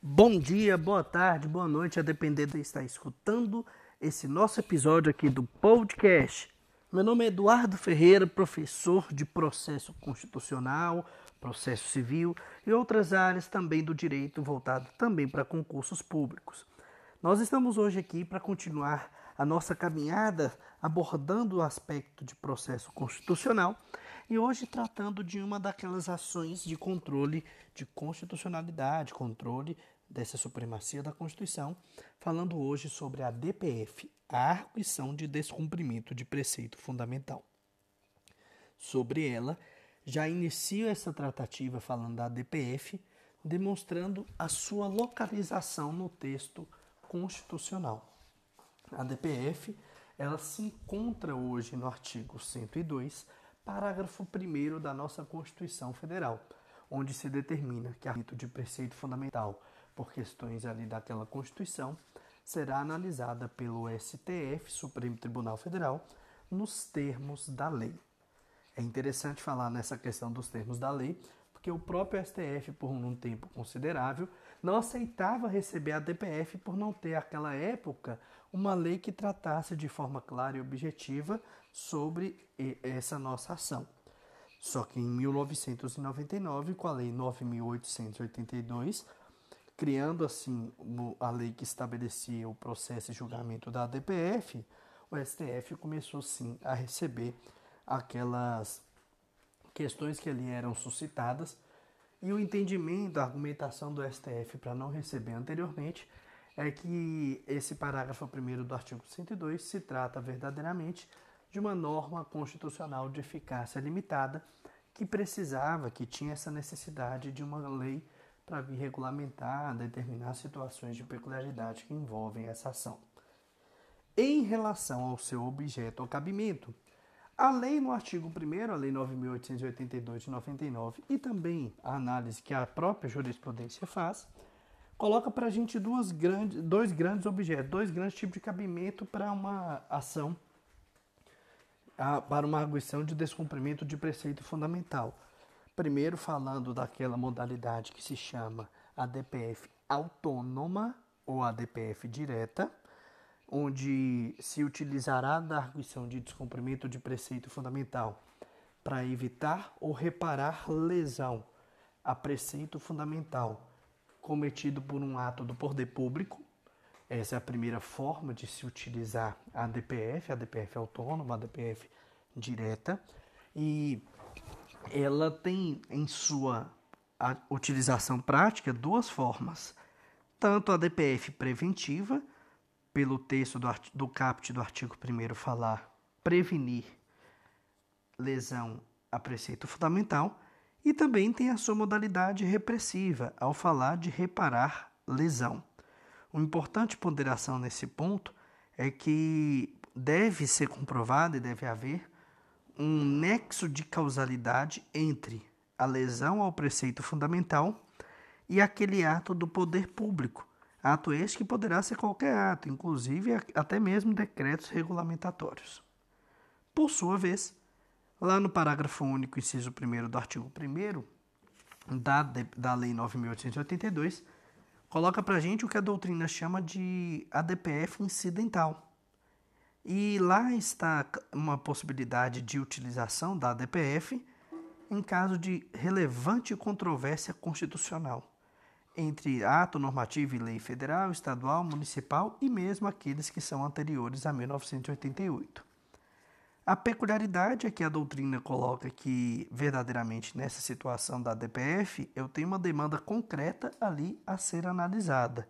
Bom dia, boa tarde, boa noite, a depender de estar escutando esse nosso episódio aqui do podcast. Meu nome é Eduardo Ferreira, professor de processo constitucional, processo civil e outras áreas também do direito voltado também para concursos públicos. Nós estamos hoje aqui para continuar a nossa caminhada abordando o aspecto de processo constitucional e hoje tratando de uma daquelas ações de controle de constitucionalidade, controle dessa supremacia da Constituição, falando hoje sobre a DPF, a arguição de descumprimento de preceito fundamental. Sobre ela, já inicio essa tratativa falando da DPF, demonstrando a sua localização no texto constitucional. A DPF, ela se encontra hoje no artigo 102 parágrafo 1 da nossa Constituição Federal, onde se determina que rito de preceito fundamental, por questões ali daquela Constituição, será analisada pelo STF, Supremo Tribunal Federal, nos termos da lei. É interessante falar nessa questão dos termos da lei, porque o próprio STF, por um tempo considerável, não aceitava receber a DPF por não ter, naquela época, uma lei que tratasse de forma clara e objetiva sobre essa nossa ação. Só que em 1999, com a Lei 9.882, criando assim a lei que estabelecia o processo de julgamento da DPF, o STF começou sim a receber aquelas questões que ali eram suscitadas e o entendimento, a argumentação do STF para não receber anteriormente é que esse parágrafo 1 do artigo 102 se trata verdadeiramente de uma norma constitucional de eficácia limitada que precisava, que tinha essa necessidade de uma lei para vir regulamentar, determinar situações de peculiaridade que envolvem essa ação. Em relação ao seu objeto ou cabimento, a lei no artigo 1 a lei 9.882 de 99 e também a análise que a própria jurisprudência faz, coloca para a gente duas grandes, dois grandes objetos, dois grandes tipos de cabimento para uma ação para uma arguição de descumprimento de preceito fundamental. Primeiro, falando daquela modalidade que se chama ADPF autônoma ou ADPF direta, onde se utilizará da arguição de descumprimento de preceito fundamental para evitar ou reparar lesão a preceito fundamental cometido por um ato do poder público essa é a primeira forma de se utilizar a DPF, a DPF autônoma, a DPF direta, e ela tem em sua utilização prática duas formas. Tanto a DPF preventiva, pelo texto do, do caput do artigo 1 falar prevenir lesão a preceito fundamental, e também tem a sua modalidade repressiva, ao falar de reparar lesão. Uma importante ponderação nesse ponto é que deve ser comprovado e deve haver um nexo de causalidade entre a lesão ao preceito fundamental e aquele ato do poder público. Ato este que poderá ser qualquer ato, inclusive até mesmo decretos regulamentatórios. Por sua vez, lá no parágrafo único, inciso 1 do artigo 1 da, da Lei 9.882, coloca para gente o que a doutrina chama de ADPF incidental. E lá está uma possibilidade de utilização da ADPF em caso de relevante controvérsia constitucional entre ato normativo e lei federal, estadual, municipal e mesmo aqueles que são anteriores a 1988. A peculiaridade é que a doutrina coloca que, verdadeiramente, nessa situação da DPF, eu tenho uma demanda concreta ali a ser analisada.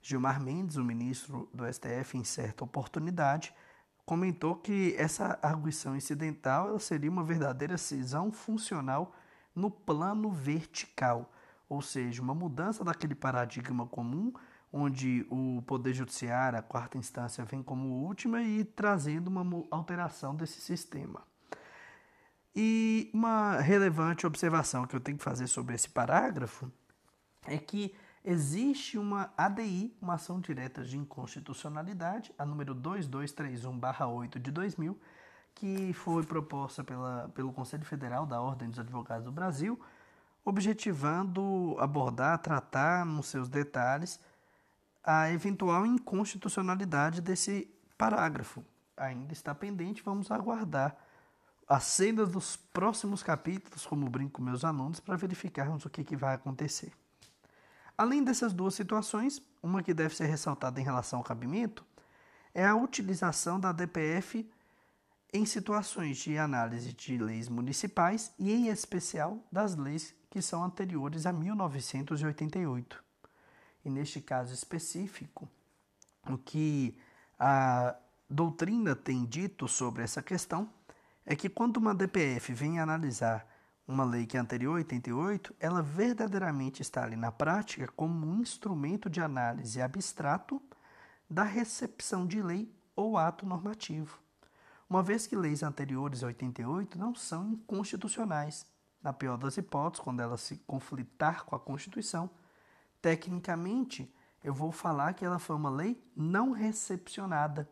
Gilmar Mendes, o ministro do STF, em certa oportunidade, comentou que essa arguição incidental seria uma verdadeira cisão funcional no plano vertical, ou seja, uma mudança daquele paradigma comum onde o Poder Judiciário, a quarta instância, vem como última e trazendo uma alteração desse sistema. E uma relevante observação que eu tenho que fazer sobre esse parágrafo é que existe uma ADI, uma ação direta de inconstitucionalidade, a número 2231-8 de 2000, que foi proposta pela, pelo Conselho Federal da Ordem dos Advogados do Brasil, objetivando abordar, tratar nos seus detalhes a eventual inconstitucionalidade desse parágrafo. Ainda está pendente, vamos aguardar as cenas dos próximos capítulos, como brinco meus alunos, para verificarmos o que, que vai acontecer. Além dessas duas situações, uma que deve ser ressaltada em relação ao cabimento é a utilização da DPF em situações de análise de leis municipais e, em especial, das leis que são anteriores a 1988. E neste caso específico, o que a doutrina tem dito sobre essa questão é que quando uma DPF vem analisar uma lei que é anterior a 88, ela verdadeiramente está ali na prática como um instrumento de análise abstrato da recepção de lei ou ato normativo uma vez que leis anteriores a 88 não são inconstitucionais. Na pior das hipóteses, quando ela se conflitar com a Constituição, tecnicamente eu vou falar que ela foi uma lei não recepcionada.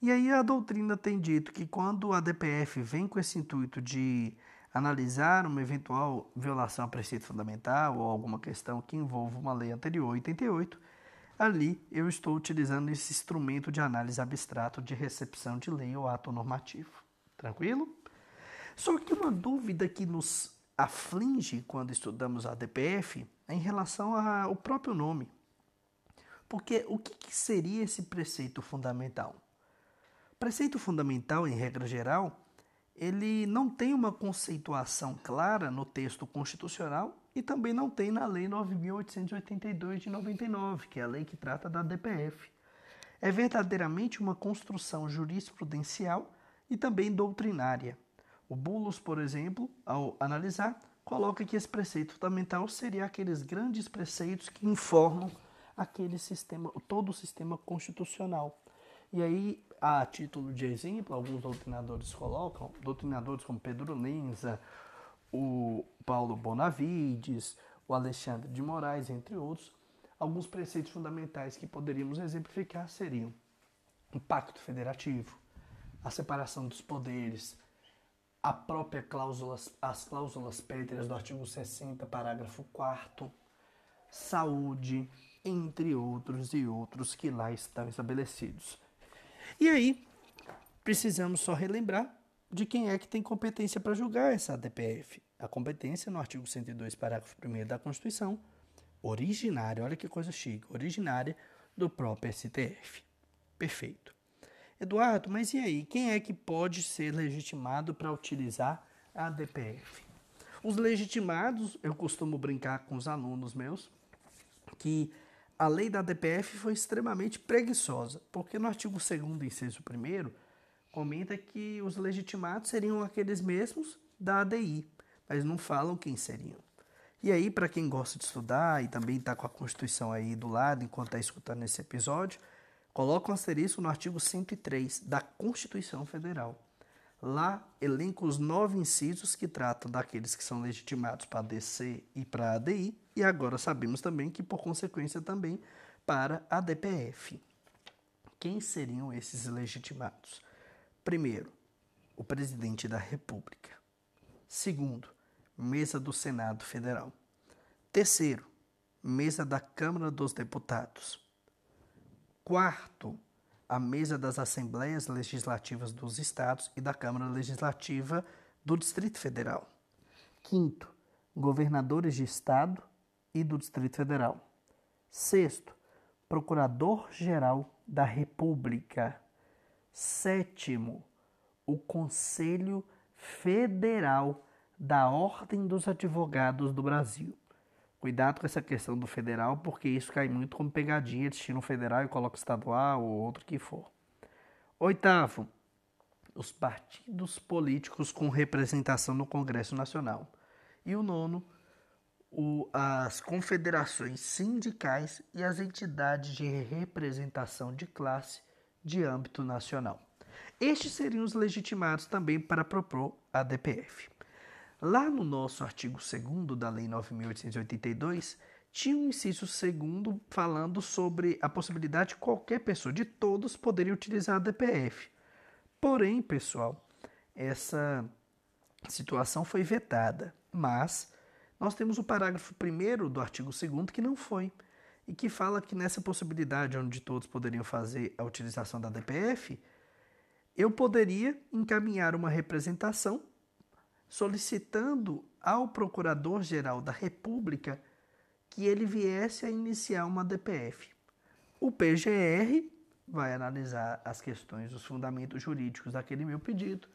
E aí a doutrina tem dito que quando a DPF vem com esse intuito de analisar uma eventual violação a preceito fundamental ou alguma questão que envolva uma lei anterior, 88, Ali eu estou utilizando esse instrumento de análise abstrato de recepção de lei ou ato normativo. Tranquilo? Só que uma dúvida que nos aflige quando estudamos a DPF é em relação ao próprio nome. Porque o que seria esse preceito fundamental? Preceito fundamental, em regra geral, ele não tem uma conceituação clara no texto constitucional e também não tem na Lei 9.882 de 99, que é a lei que trata da DPF. É verdadeiramente uma construção jurisprudencial e também doutrinária. O Bulos, por exemplo, ao analisar, coloca que esse preceito fundamental seria aqueles grandes preceitos que informam aquele sistema, todo o sistema constitucional. E aí, a título de exemplo, alguns doutrinadores colocam, doutrinadores como Pedro Lenza, o Paulo Bonavides, o Alexandre de Moraes, entre outros, alguns preceitos fundamentais que poderíamos exemplificar seriam o pacto federativo, a separação dos poderes, a própria cláusula, as cláusulas pétreas do artigo 60, parágrafo 4 saúde, entre outros e outros que lá estão estabelecidos. E aí, precisamos só relembrar de quem é que tem competência para julgar essa DPF. A competência no artigo 102, parágrafo 1 da Constituição, originária, olha que coisa chique, originária do próprio STF. Perfeito. Eduardo, mas e aí? Quem é que pode ser legitimado para utilizar a DPF? Os legitimados, eu costumo brincar com os alunos meus, que a lei da DPF foi extremamente preguiçosa, porque no artigo 2 inciso 1 comenta que os legitimados seriam aqueles mesmos da ADI, mas não falam quem seriam. E aí, para quem gosta de estudar e também está com a Constituição aí do lado enquanto está escutando esse episódio, coloca um asterisco no artigo 103 da Constituição Federal. Lá elenca os nove incisos que tratam daqueles que são legitimados para DC e para ADI, e agora sabemos também que, por consequência, também para a DPF. Quem seriam esses legitimados? Primeiro, o presidente da República. Segundo, mesa do Senado Federal. Terceiro, mesa da Câmara dos Deputados. Quarto, a mesa das Assembleias Legislativas dos Estados e da Câmara Legislativa do Distrito Federal. Quinto, governadores de Estado e do Distrito Federal. Sexto, Procurador-Geral da República. Sétimo, o Conselho Federal da Ordem dos Advogados do Brasil. Cuidado com essa questão do federal, porque isso cai muito como pegadinha. Tiram federal e colocam estadual ou outro que for. Oitavo, os partidos políticos com representação no Congresso Nacional. E o nono, o, as confederações sindicais e as entidades de representação de classe de âmbito nacional. Estes seriam os legitimados também para propor a DPF. Lá no nosso artigo 2 da Lei 9.882, tinha um inciso segundo falando sobre a possibilidade de qualquer pessoa, de todos, poderem utilizar a DPF. Porém, pessoal, essa situação foi vetada, mas Nós temos o parágrafo 1 do artigo 2 que não foi, e que fala que nessa possibilidade onde todos poderiam fazer a utilização da DPF, eu poderia encaminhar uma representação solicitando ao Procurador-Geral da República que ele viesse a iniciar uma DPF. O PGR vai analisar as questões, os fundamentos jurídicos daquele meu pedido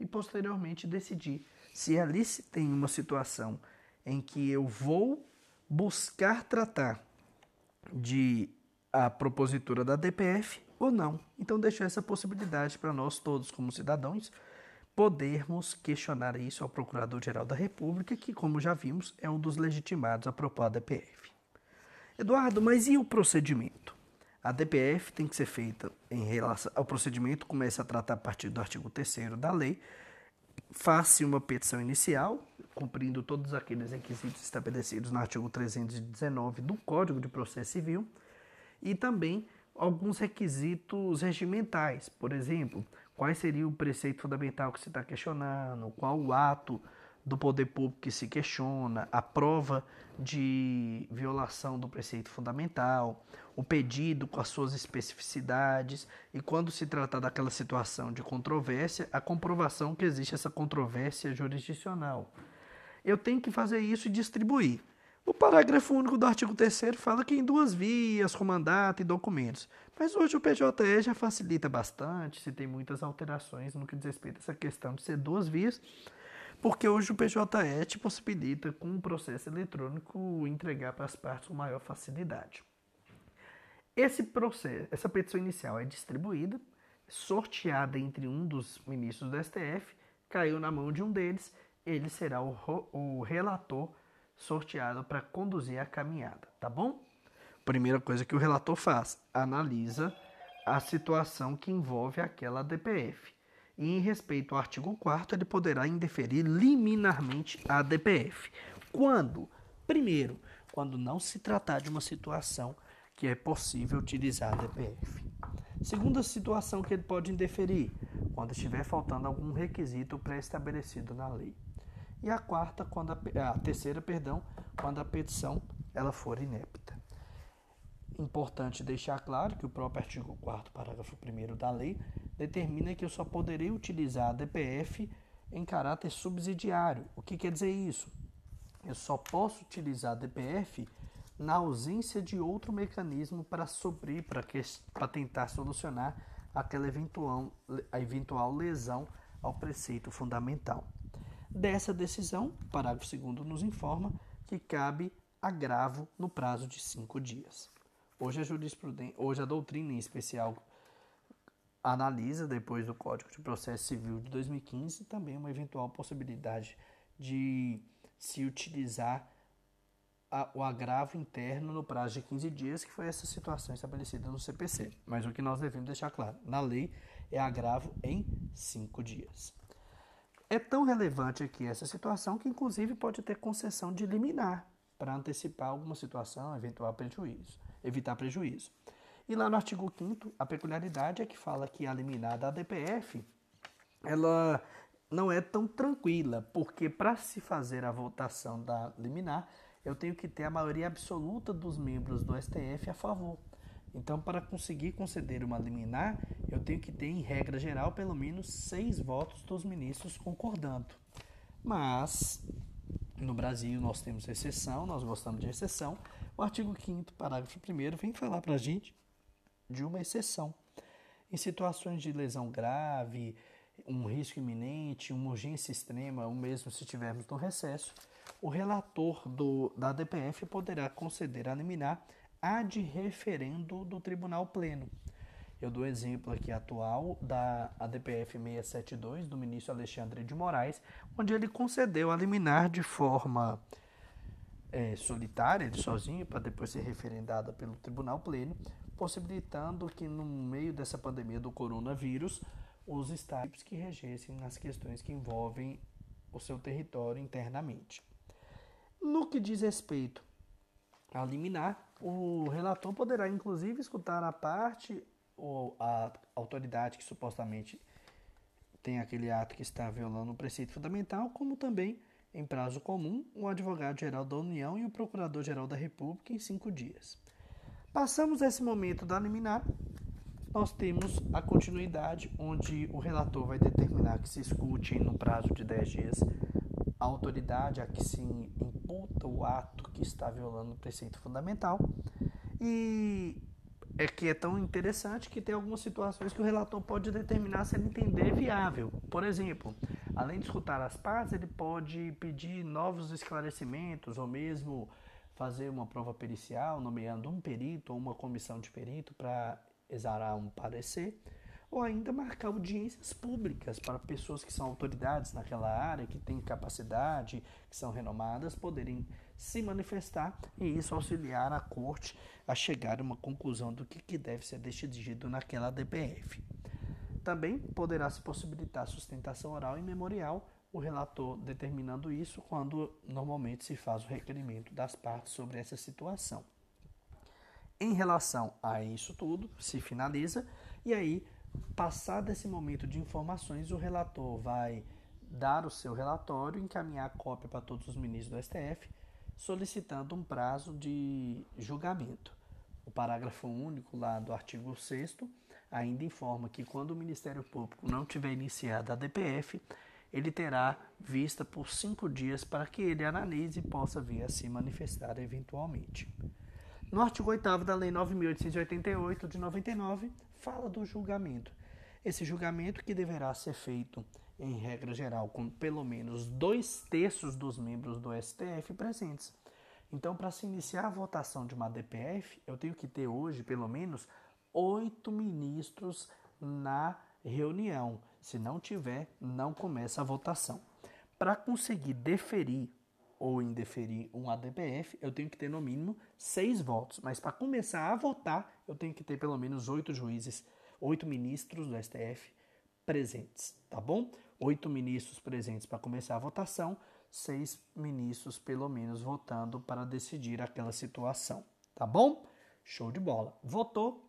e posteriormente decidir se ali se tem uma situação em que eu vou buscar tratar de a propositura da DPF ou não. Então deixo essa possibilidade para nós todos como cidadãos podermos questionar isso ao Procurador-Geral da República, que como já vimos é um dos legitimados a propor a DPF. Eduardo, mas e o procedimento? A DPF tem que ser feita em relação ao procedimento, começa a tratar a partir do artigo 3 da lei, faz-se uma petição inicial, cumprindo todos aqueles requisitos estabelecidos no artigo 319 do Código de Processo Civil, e também alguns requisitos regimentais, por exemplo, qual seria o preceito fundamental que se está questionando, qual o ato do poder público que se questiona, a prova de violação do preceito fundamental, o pedido com as suas especificidades e, quando se tratar daquela situação de controvérsia, a comprovação que existe essa controvérsia jurisdicional. Eu tenho que fazer isso e distribuir. O parágrafo único do artigo 3 fala que em duas vias, com mandato e documentos. Mas hoje o PJE já facilita bastante, se tem muitas alterações no que diz respeito a essa questão de ser duas vias porque hoje o PJE te possibilita, com um processo eletrônico, entregar para as partes com maior facilidade. Esse processo, essa petição inicial é distribuída, sorteada entre um dos ministros do STF, caiu na mão de um deles, ele será o, o relator sorteado para conduzir a caminhada, tá bom? Primeira coisa que o relator faz, analisa a situação que envolve aquela DPF e em respeito ao artigo 4 ele poderá indeferir liminarmente a DPF. Quando? Primeiro, quando não se tratar de uma situação que é possível utilizar a DPF. Segunda situação que ele pode indeferir, quando estiver faltando algum requisito pré-estabelecido na lei. E a quarta, quando a, a terceira, perdão, quando a petição ela for inepta. Importante deixar claro que o próprio artigo 4 parágrafo 1 da lei determina que eu só poderei utilizar a DPF em caráter subsidiário. O que quer dizer isso? Eu só posso utilizar a DPF na ausência de outro mecanismo para suprir, para tentar solucionar aquela eventual, a eventual lesão ao preceito fundamental. Dessa decisão, o parágrafo 2 nos informa que cabe agravo no prazo de cinco dias. Hoje a jurisprudência, hoje a doutrina em especial analisa depois do Código de Processo Civil de 2015 também uma eventual possibilidade de se utilizar a, o agravo interno no prazo de 15 dias, que foi essa situação estabelecida no CPC. Mas o que nós devemos deixar claro, na lei é agravo em 5 dias. É tão relevante aqui essa situação que inclusive pode ter concessão de liminar para antecipar alguma situação, eventual prejuízo evitar prejuízo. E lá no artigo 5 a peculiaridade é que fala que a liminar da DPF, ela não é tão tranquila, porque para se fazer a votação da liminar, eu tenho que ter a maioria absoluta dos membros do STF a favor. Então, para conseguir conceder uma liminar, eu tenho que ter, em regra geral, pelo menos seis votos dos ministros concordando. Mas, no Brasil, nós temos exceção, nós gostamos de exceção, o artigo 5 parágrafo 1 vem falar para a gente de uma exceção. Em situações de lesão grave, um risco iminente, uma urgência extrema, ou mesmo se estivermos no recesso, o relator do, da DPF poderá conceder a liminar ad referendo do Tribunal Pleno. Eu dou exemplo aqui atual da ADPF 672 do ministro Alexandre de Moraes, onde ele concedeu a liminar de forma é, solitária, ele sozinho, para depois ser referendada pelo Tribunal Pleno, possibilitando que no meio dessa pandemia do coronavírus, os estados que regessem nas questões que envolvem o seu território internamente. No que diz respeito a liminar, o relator poderá inclusive escutar a parte ou a autoridade que supostamente tem aquele ato que está violando o preceito fundamental, como também em prazo comum, o advogado-geral da União e o procurador-geral da República em cinco dias. Passamos esse momento da liminar, nós temos a continuidade, onde o relator vai determinar que se escute no prazo de 10 dias a autoridade a que se imputa o ato que está violando o preceito fundamental. E é que é tão interessante que tem algumas situações que o relator pode determinar se ele entender viável. Por exemplo, além de escutar as partes, ele pode pedir novos esclarecimentos ou mesmo fazer uma prova pericial, nomeando um perito ou uma comissão de perito para exarar um parecer ou ainda marcar audiências públicas para pessoas que são autoridades naquela área, que têm capacidade, que são renomadas, poderem se manifestar e isso auxiliar a corte a chegar a uma conclusão do que, que deve ser decidido naquela DPF. Também poderá se possibilitar sustentação oral e memorial, o relator determinando isso quando normalmente se faz o requerimento das partes sobre essa situação. Em relação a isso tudo, se finaliza e aí Passado esse momento de informações, o relator vai dar o seu relatório, encaminhar a cópia para todos os ministros do STF, solicitando um prazo de julgamento. O parágrafo único lá do artigo 6 ainda informa que quando o Ministério Público não tiver iniciado a DPF, ele terá vista por cinco dias para que ele analise e possa vir a se manifestar eventualmente. No artigo 8 da Lei 9.888 de 99, fala do julgamento. Esse julgamento que deverá ser feito, em regra geral, com pelo menos dois terços dos membros do STF presentes. Então, para se iniciar a votação de uma DPF, eu tenho que ter hoje pelo menos oito ministros na reunião. Se não tiver, não começa a votação. Para conseguir deferir ou indeferir um ADPF, eu tenho que ter no mínimo seis votos. Mas para começar a votar, eu tenho que ter pelo menos oito juízes, oito ministros do STF presentes, tá bom? Oito ministros presentes para começar a votação, seis ministros pelo menos votando para decidir aquela situação, tá bom? Show de bola. Votou,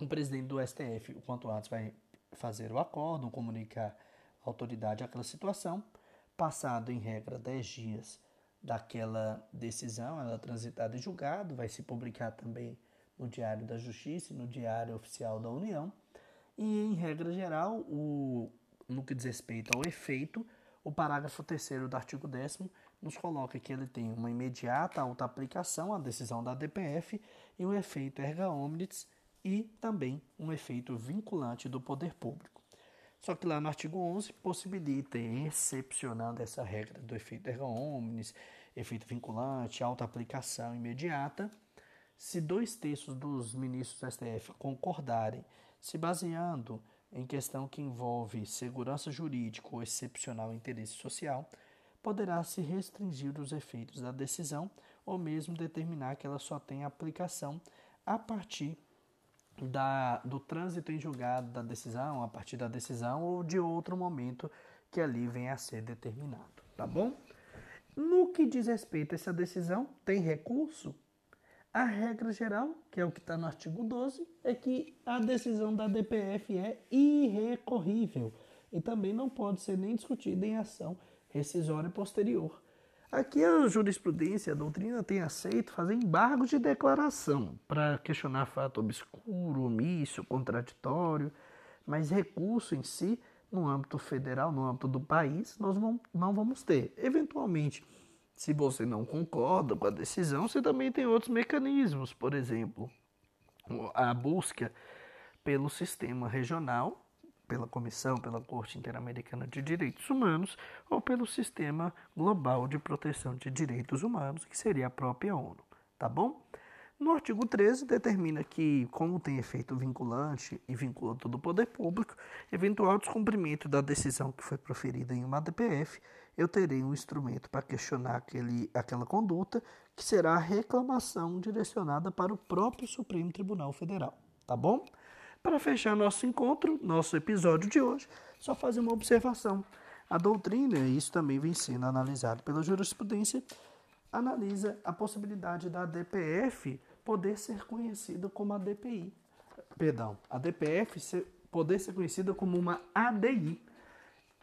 o presidente do STF, o quanto antes, vai fazer o acordo, comunicar a autoridade aquela situação. Passado, em regra, 10 dias daquela decisão, ela é transitada em julgado, vai se publicar também no Diário da Justiça e no Diário Oficial da União. E, em regra geral, o, no que diz respeito ao efeito, o parágrafo 3 do artigo 10 nos coloca que ele tem uma imediata alta aplicação à decisão da DPF e um efeito erga omnes e também um efeito vinculante do poder público. Só que lá no artigo 11 possibilita, excepcionando essa regra do efeito erga omnes, efeito vinculante, alta aplicação imediata, se dois terços dos ministros do STF concordarem, se baseando em questão que envolve segurança jurídica ou excepcional interesse social, poderá se restringir os efeitos da decisão ou mesmo determinar que ela só tenha aplicação a partir da, do trânsito em julgado da decisão, a partir da decisão ou de outro momento que ali venha a ser determinado, tá bom? No que diz respeito a essa decisão, tem recurso? A regra geral, que é o que está no artigo 12, é que a decisão da DPF é irrecorrível e também não pode ser nem discutida em ação rescisória posterior. Aqui a jurisprudência, a doutrina tem aceito fazer embargos de declaração para questionar fato obscuro, omisso, contraditório, mas recurso em si, no âmbito federal, no âmbito do país, nós não vamos ter. Eventualmente, se você não concorda com a decisão, você também tem outros mecanismos, por exemplo, a busca pelo sistema regional pela Comissão, pela Corte Interamericana de Direitos Humanos ou pelo Sistema Global de Proteção de Direitos Humanos, que seria a própria ONU, tá bom? No artigo 13, determina que, como tem efeito vinculante e vincula todo o poder público, eventual descumprimento da decisão que foi proferida em uma DPF, eu terei um instrumento para questionar aquele, aquela conduta, que será a reclamação direcionada para o próprio Supremo Tribunal Federal, tá bom? Para fechar nosso encontro, nosso episódio de hoje, só fazer uma observação. A doutrina, e isso também vem sendo analisado pela jurisprudência, analisa a possibilidade da DPF poder ser conhecida como a DPI. Perdão, a DPF ser, poder ser conhecida como uma ADI.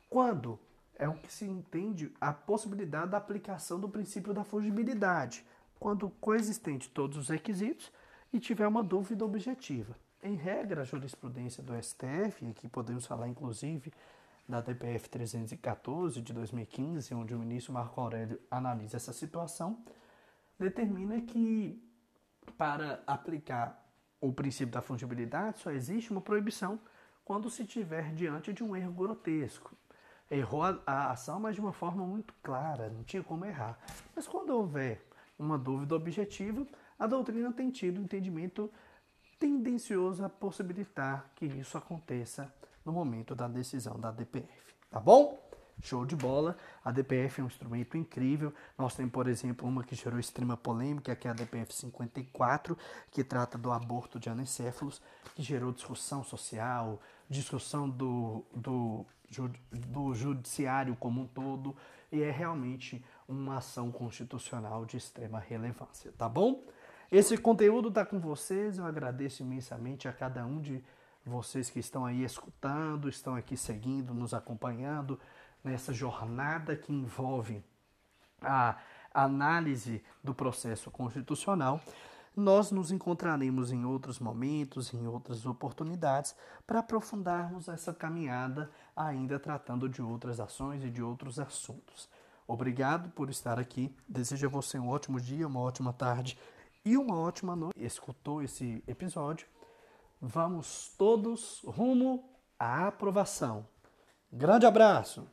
Quando é o que se entende a possibilidade da aplicação do princípio da fungibilidade, quando coexistente todos os requisitos e tiver uma dúvida objetiva. Em regra, a jurisprudência do STF, aqui podemos falar inclusive da DPF 314 de 2015, onde o ministro Marco Aurélio analisa essa situação, determina que para aplicar o princípio da fungibilidade só existe uma proibição quando se estiver diante de um erro grotesco. Errou a, ação, mas de uma forma muito clara, não tinha como errar. Mas quando houver uma dúvida objetiva, a doutrina tem tido entendimento tendencioso a possibilitar que isso aconteça no momento da decisão da DPF. Tá bom? Show de bola. A DPF é um instrumento incrível. Nós temos, por exemplo, uma que gerou extrema polêmica, que é a DPF 54, que trata do aborto de anencéfalos, que gerou discussão social, discussão do, do, do judiciário como um todo, e é realmente uma ação constitucional de extrema relevância, tá bom? Esse conteúdo está com vocês, eu agradeço imensamente a cada um de vocês que estão aí escutando, estão aqui seguindo, nos acompanhando nessa jornada que envolve a análise do processo constitucional. Nós nos encontraremos em outros momentos, em outras oportunidades, para aprofundarmos essa caminhada, ainda tratando de outras ações e de outros assuntos. Obrigado por estar aqui. Desejo a você um ótimo dia, uma ótima tarde e uma ótima noite. Escutou esse episódio? Vamos todos rumo à aprovação. Grande abraço!